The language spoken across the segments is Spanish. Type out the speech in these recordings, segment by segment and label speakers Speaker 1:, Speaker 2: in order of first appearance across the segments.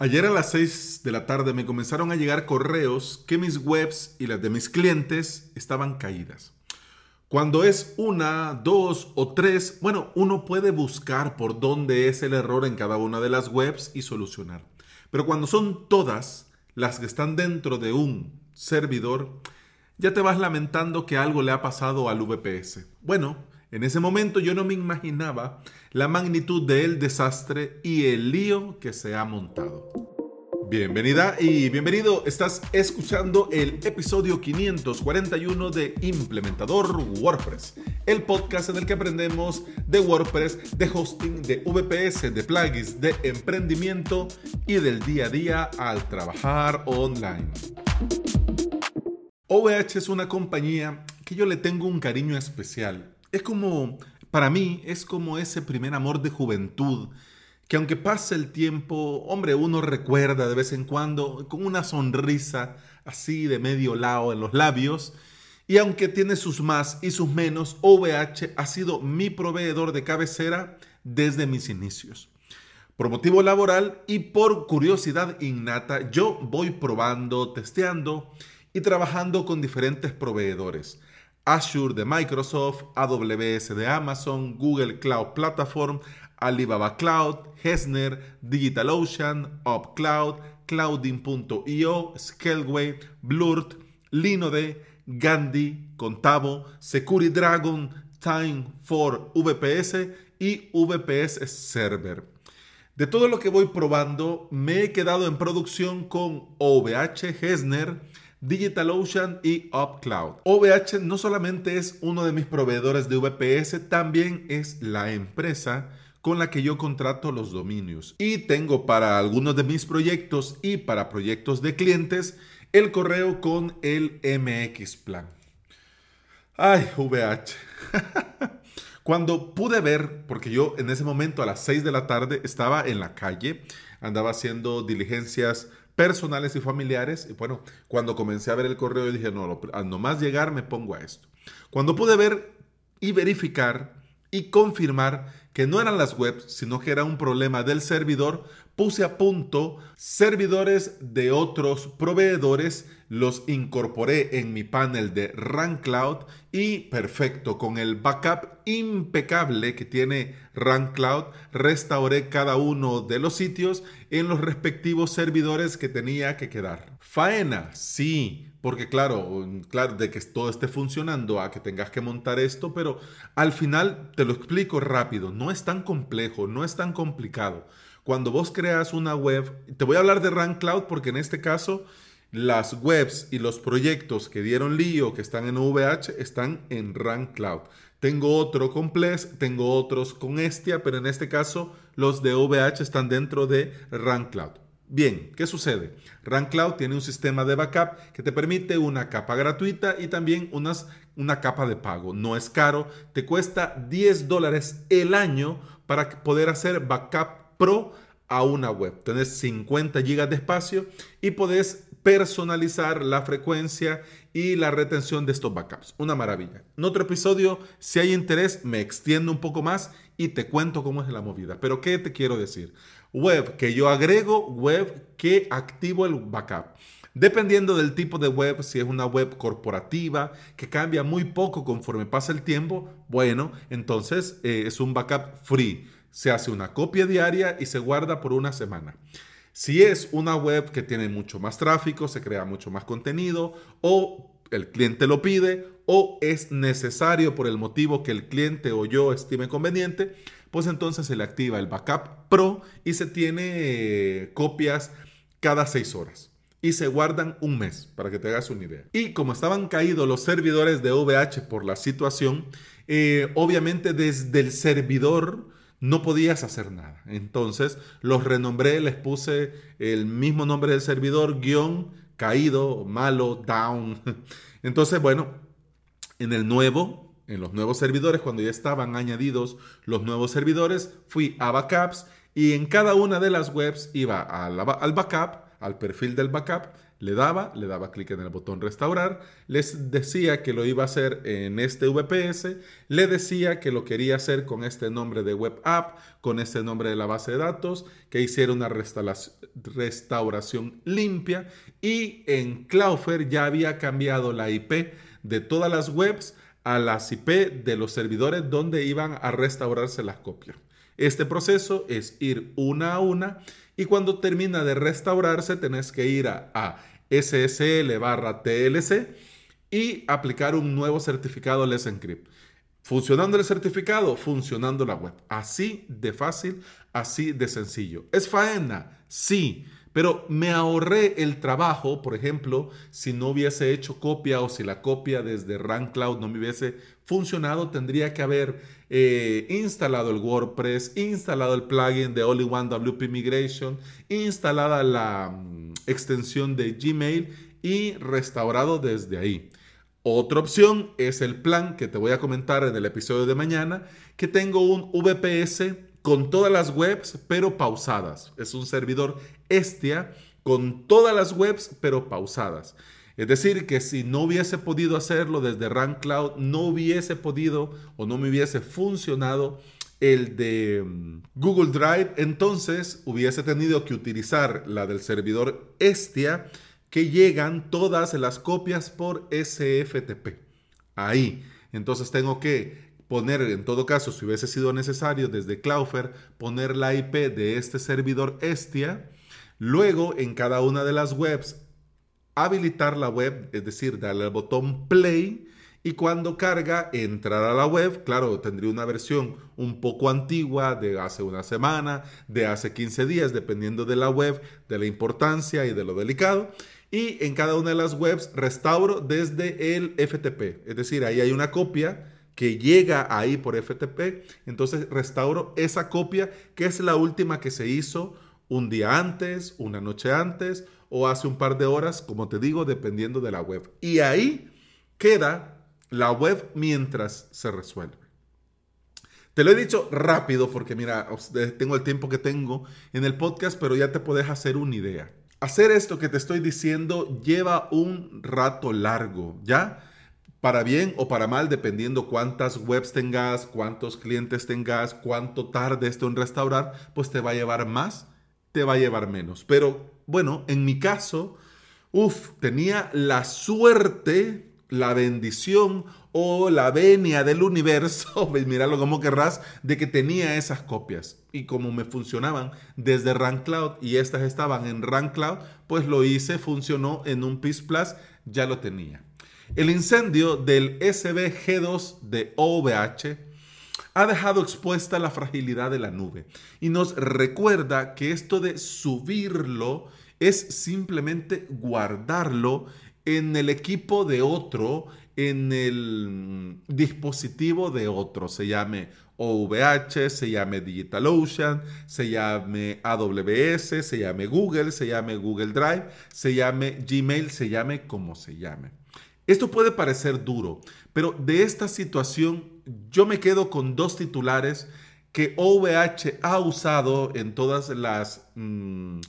Speaker 1: Ayer a las 6 de la tarde me comenzaron a llegar correos que mis webs y las de mis clientes estaban caídas. Cuando es una, dos o tres, bueno, uno puede buscar por dónde es el error en cada una de las webs y solucionar. Pero cuando son todas las que están dentro de un servidor, ya te vas lamentando que algo le ha pasado al VPS. Bueno, en ese momento yo no me imaginaba la magnitud del desastre y el lío que se ha montado. Bienvenida y bienvenido, estás escuchando el episodio 541 de Implementador WordPress, el podcast en el que aprendemos de WordPress, de hosting, de VPS, de plugins, de emprendimiento y del día a día al trabajar online. OVH es una compañía que yo le tengo un cariño especial es como, para mí, es como ese primer amor de juventud, que aunque pase el tiempo, hombre, uno recuerda de vez en cuando con una sonrisa así de medio lado en los labios. Y aunque tiene sus más y sus menos, OVH ha sido mi proveedor de cabecera desde mis inicios. Por motivo laboral y por curiosidad innata, yo voy probando, testeando y trabajando con diferentes proveedores. Azure de Microsoft, AWS de Amazon, Google Cloud Platform, Alibaba Cloud, Hesner, DigitalOcean, UpCloud, Clouding.io, Scaleway, Blurt, Linode, Gandhi, Contavo, Security Dragon, Time for VPS y VPS Server. De todo lo que voy probando, me he quedado en producción con OVH, Hesner, DigitalOcean y UpCloud. OVH no solamente es uno de mis proveedores de VPS, también es la empresa con la que yo contrato los dominios. Y tengo para algunos de mis proyectos y para proyectos de clientes el correo con el MX Plan. Ay, VH. Cuando pude ver, porque yo en ese momento a las 6 de la tarde estaba en la calle, andaba haciendo diligencias personales y familiares. Y bueno, cuando comencé a ver el correo, dije, no, al nomás llegar me pongo a esto. Cuando pude ver y verificar y confirmar que no eran las webs, sino que era un problema del servidor, puse a punto servidores de otros proveedores, los incorporé en mi panel de Run Cloud y perfecto, con el backup impecable que tiene Run Cloud, restauré cada uno de los sitios en los respectivos servidores que tenía que quedar. Faena, sí, porque claro, claro, de que todo esté funcionando a que tengas que montar esto, pero al final te lo explico rápido, no es tan complejo, no es tan complicado cuando vos creas una web, te voy a hablar de Run Cloud porque en este caso las webs y los proyectos que dieron lío, que están en VH, están en Run Cloud. Tengo otro con Ples, tengo otros con Estia, pero en este caso los de VH están dentro de Run Cloud. Bien, ¿qué sucede? Run Cloud tiene un sistema de backup que te permite una capa gratuita y también unas, una capa de pago. No es caro, te cuesta 10 dólares el año para poder hacer backup Pro a una web. Tenés 50 GB de espacio y podés personalizar la frecuencia y la retención de estos backups. Una maravilla. En otro episodio, si hay interés, me extiendo un poco más y te cuento cómo es la movida. Pero ¿qué te quiero decir? Web que yo agrego, web que activo el backup. Dependiendo del tipo de web, si es una web corporativa que cambia muy poco conforme pasa el tiempo, bueno, entonces eh, es un backup free se hace una copia diaria y se guarda por una semana. Si es una web que tiene mucho más tráfico, se crea mucho más contenido o el cliente lo pide o es necesario por el motivo que el cliente o yo estime conveniente, pues entonces se le activa el Backup Pro y se tiene eh, copias cada seis horas y se guardan un mes, para que te hagas una idea. Y como estaban caídos los servidores de VH por la situación, eh, obviamente desde el servidor no podías hacer nada. Entonces los renombré, les puse el mismo nombre del servidor, guion, caído, malo, down. Entonces, bueno, en el nuevo, en los nuevos servidores, cuando ya estaban añadidos los nuevos servidores, fui a backups y en cada una de las webs iba al, backup, al perfil del backup, le daba, le daba clic en el botón restaurar, les decía que lo iba a hacer en este VPS, le decía que lo quería hacer con este nombre de web app, con este nombre de la base de datos, que hiciera una restauración limpia y en Cloudflare ya había cambiado la IP de todas las webs a las IP de los servidores donde iban a restaurarse las copias. Este proceso es ir una a una y cuando termina de restaurarse tenés que ir a, SSL barra TLC y aplicar un nuevo certificado Let's Encrypt. Funcionando el certificado, funcionando la web. Así de fácil, así de sencillo. ¿Es faena? Sí. Pero me ahorré el trabajo, por ejemplo, si no hubiese hecho copia o si la copia desde Run Cloud no me hubiese funcionado, tendría que haber eh, instalado el WordPress, instalado el plugin de Only One WP Migration, instalada la mm, extensión de Gmail y restaurado desde ahí. Otra opción es el plan que te voy a comentar en el episodio de mañana, que tengo un VPS con todas las webs, pero pausadas. Es un servidor Estia con todas las webs, pero pausadas. Es decir, que si no hubiese podido hacerlo desde Run Cloud, no hubiese podido o no me hubiese funcionado el de mm, Google Drive, entonces hubiese tenido que utilizar la del servidor Estia, que llegan todas las copias por SFTP. Ahí. Entonces tengo que poner, en todo caso, si hubiese sido necesario desde Cloudflare, poner la IP de este servidor Estia. Luego, en cada una de las webs, habilitar la web, es decir, darle al botón play y cuando carga, entrar a la web. Claro, tendría una versión un poco antigua de hace una semana, de hace 15 días, dependiendo de la web, de la importancia y de lo delicado. Y en cada una de las webs restauro desde el FTP. Es decir, ahí hay una copia que llega ahí por FTP, entonces restauro esa copia que es la última que se hizo un día antes, una noche antes o hace un par de horas, como te digo, dependiendo de la web. Y ahí queda la web mientras se resuelve. Te lo he dicho rápido porque mira, tengo el tiempo que tengo en el podcast, pero ya te puedes hacer una idea. Hacer esto que te estoy diciendo lleva un rato largo, ¿ya? para bien o para mal, dependiendo cuántas webs tengas, cuántos clientes tengas, cuánto tarde esto en restaurar, pues te va a llevar más, te va a llevar menos. Pero bueno, en mi caso, uff, tenía la suerte, la bendición o la venia del universo, míralo como querrás, de que tenía esas copias. Y como me funcionaban desde Cloud y estas estaban en Cloud, pues lo hice, funcionó en un Peace Plus, ya lo tenía. El incendio del SBG2 de OVH ha dejado expuesta la fragilidad de la nube y nos recuerda que esto de subirlo es simplemente guardarlo en el equipo de otro, en el dispositivo de otro, se llame OVH, se llame DigitalOcean, se llame AWS, se llame Google, se llame Google Drive, se llame Gmail, se llame como se llame. Esto puede parecer duro, pero de esta situación yo me quedo con dos titulares que OVH ha usado en todas las mm,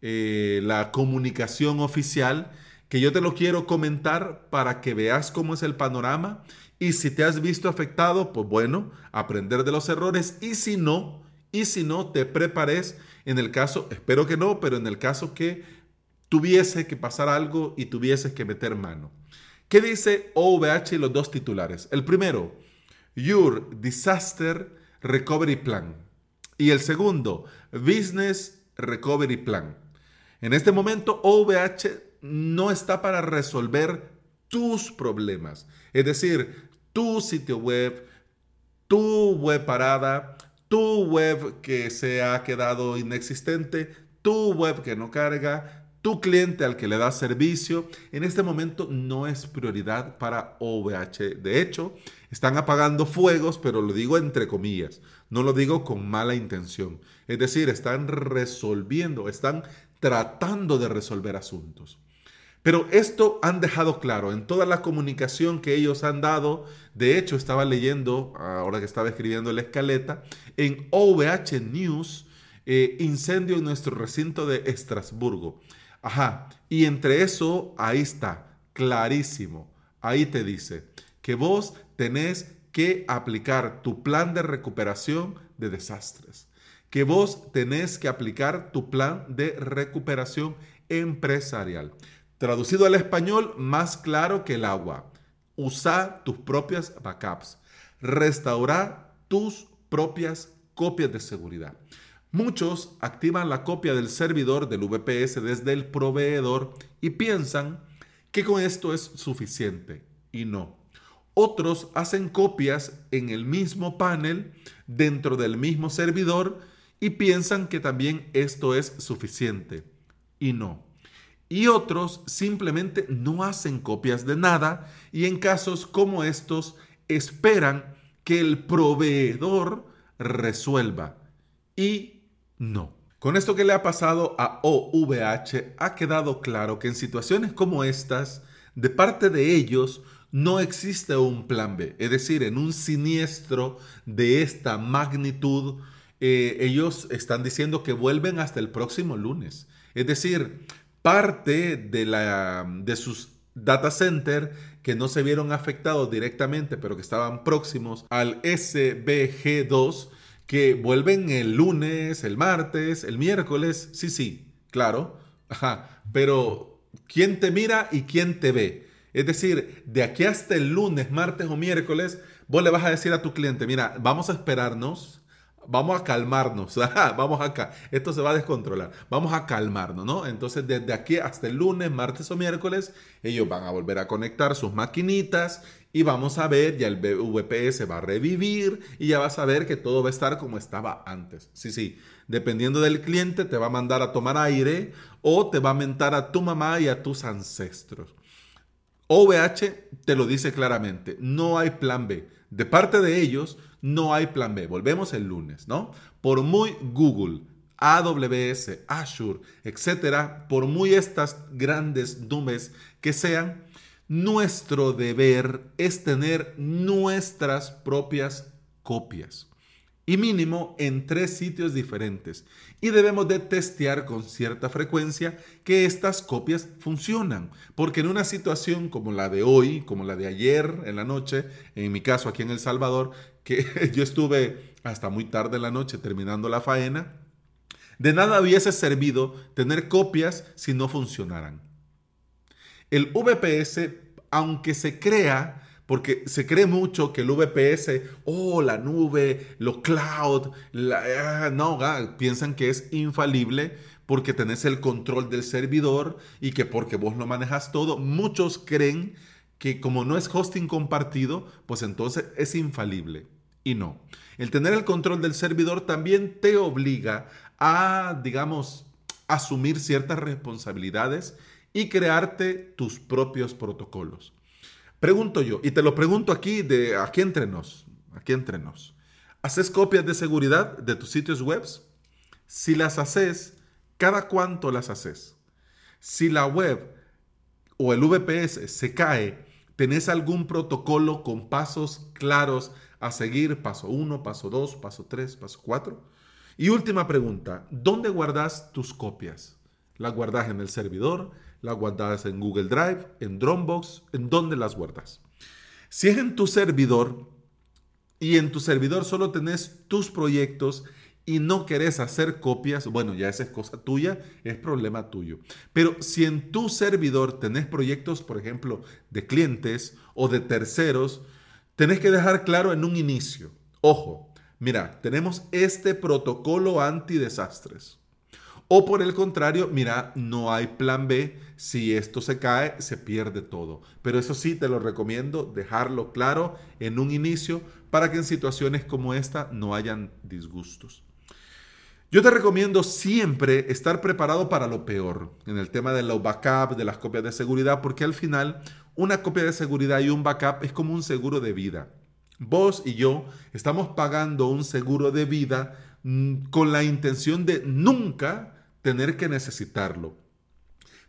Speaker 1: eh, la comunicación oficial, que yo te lo quiero comentar para que veas cómo es el panorama y si te has visto afectado, pues bueno, aprender de los errores y si no, y si no, te prepares en el caso, espero que no, pero en el caso que tuviese que pasar algo y tuvieses que meter mano. ¿Qué dice OVH y los dos titulares? El primero, Your Disaster Recovery Plan. Y el segundo, Business Recovery Plan. En este momento, OVH no está para resolver tus problemas. Es decir, tu sitio web, tu web parada, tu web que se ha quedado inexistente, tu web que no carga, tu cliente al que le das servicio, en este momento no es prioridad para OVH. De hecho, están apagando fuegos, pero lo digo entre comillas, no lo digo con mala intención. Es decir, están resolviendo, están tratando de resolver asuntos. Pero esto han dejado claro en toda la comunicación que ellos han dado. De hecho, estaba leyendo, ahora que estaba escribiendo la escaleta, en OVH News, eh, incendio en nuestro recinto de Estrasburgo. Ajá, y entre eso, ahí está, clarísimo. Ahí te dice que vos tenés que aplicar tu plan de recuperación de desastres, que vos tenés que aplicar tu plan de recuperación empresarial. Traducido al español, más claro que el agua. Usa tus propias backups. Restaura tus propias copias de seguridad. Muchos activan la copia del servidor del VPS desde el proveedor y piensan que con esto es suficiente. Y no. Otros hacen copias en el mismo panel dentro del mismo servidor y piensan que también esto es suficiente. Y no. Y otros simplemente no hacen copias de nada y en casos como estos esperan que el proveedor resuelva. Y no. Con esto que le ha pasado a OVH, ha quedado claro que en situaciones como estas, de parte de ellos, no existe un plan B. Es decir, en un siniestro de esta magnitud, eh, ellos están diciendo que vuelven hasta el próximo lunes. Es decir, parte de, la, de sus data center que no se vieron afectados directamente, pero que estaban próximos al SBG2, que vuelven el lunes, el martes, el miércoles. Sí, sí, claro. Ajá. Pero, ¿quién te mira y quién te ve? Es decir, de aquí hasta el lunes, martes o miércoles, vos le vas a decir a tu cliente, mira, vamos a esperarnos, vamos a calmarnos, vamos acá, esto se va a descontrolar, vamos a calmarnos, ¿no? Entonces, desde aquí hasta el lunes, martes o miércoles, ellos van a volver a conectar sus maquinitas y vamos a ver, ya el VPS va a revivir y ya vas a ver que todo va a estar como estaba antes. Sí, sí, dependiendo del cliente, te va a mandar a tomar aire o te va a mentar a tu mamá y a tus ancestros. OVH te lo dice claramente, no hay plan B. De parte de ellos, no hay plan B. Volvemos el lunes, ¿no? Por muy Google, AWS, Azure, etcétera, por muy estas grandes nubes que sean, nuestro deber es tener nuestras propias copias y mínimo en tres sitios diferentes. Y debemos de testear con cierta frecuencia que estas copias funcionan. Porque en una situación como la de hoy, como la de ayer en la noche, en mi caso aquí en El Salvador, que yo estuve hasta muy tarde en la noche terminando la faena, de nada hubiese servido tener copias si no funcionaran. El VPS, aunque se crea porque se cree mucho que el VPS, oh, la nube, los cloud, ah, no, ah, piensan que es infalible porque tenés el control del servidor y que porque vos lo manejas todo. Muchos creen que como no es hosting compartido, pues entonces es infalible. Y no. El tener el control del servidor también te obliga a, digamos, asumir ciertas responsabilidades y crearte tus propios protocolos. Pregunto yo, y te lo pregunto aquí, de aquí entre nos, aquí entre nos. ¿Haces copias de seguridad de tus sitios web? Si las haces, ¿cada cuánto las haces? Si la web o el VPS se cae, ¿tenés algún protocolo con pasos claros a seguir? Paso 1, paso 2, paso 3, paso 4. Y última pregunta, ¿dónde guardas tus copias? ¿Las guardas en el servidor? Las guardas en Google Drive, en Dropbox, ¿en dónde las guardas? Si es en tu servidor y en tu servidor solo tenés tus proyectos y no querés hacer copias, bueno, ya esa es cosa tuya, es problema tuyo. Pero si en tu servidor tenés proyectos, por ejemplo, de clientes o de terceros, tenés que dejar claro en un inicio, ojo, mira, tenemos este protocolo antidesastres. O por el contrario, mira, no hay plan B. Si esto se cae, se pierde todo. Pero eso sí, te lo recomiendo dejarlo claro en un inicio para que en situaciones como esta no hayan disgustos. Yo te recomiendo siempre estar preparado para lo peor en el tema de los backup, de las copias de seguridad, porque al final una copia de seguridad y un backup es como un seguro de vida. Vos y yo estamos pagando un seguro de vida mm, con la intención de nunca tener que necesitarlo.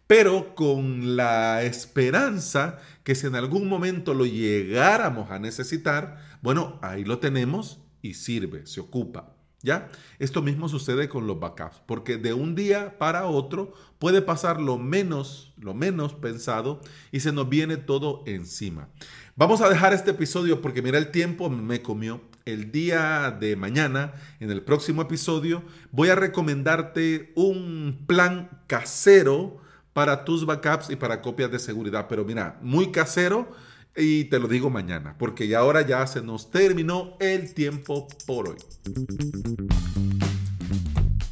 Speaker 1: Pero con la esperanza que si en algún momento lo llegáramos a necesitar, bueno, ahí lo tenemos y sirve, se ocupa. ¿Ya? Esto mismo sucede con los backups, porque de un día para otro puede pasar lo menos, lo menos pensado y se nos viene todo encima. Vamos a dejar este episodio porque mira el tiempo me comió. El día de mañana, en el próximo episodio, voy a recomendarte un plan casero para tus backups y para copias de seguridad. Pero mira, muy casero y te lo digo mañana, porque ya ahora ya se nos terminó el tiempo por hoy.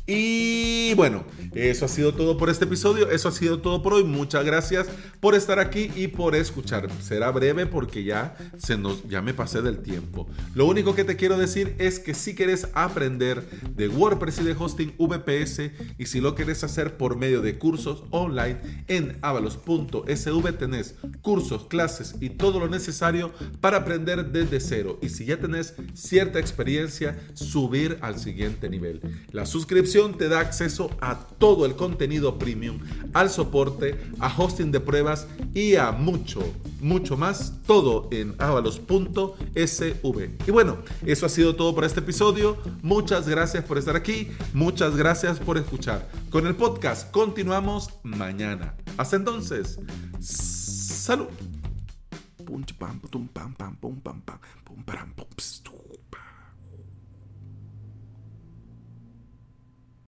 Speaker 1: Y bueno, eso ha sido todo por este episodio, eso ha sido todo por hoy. Muchas gracias por estar aquí y por escuchar. Será breve porque ya se nos ya me pasé del tiempo. Lo único que te quiero decir es que si quieres aprender de WordPress y de hosting VPS y si lo quieres hacer por medio de cursos online en avalos.sv tenés cursos, clases y todo lo necesario para aprender desde cero y si ya tenés cierta experiencia subir al siguiente nivel. La suscripción te da acceso a todo el contenido premium, al soporte, a hosting de pruebas y a mucho, mucho más, todo en avalos.sv. Y bueno, eso ha sido todo por este episodio. Muchas gracias por estar aquí, muchas gracias por escuchar. Con el podcast continuamos mañana. Hasta entonces, salud.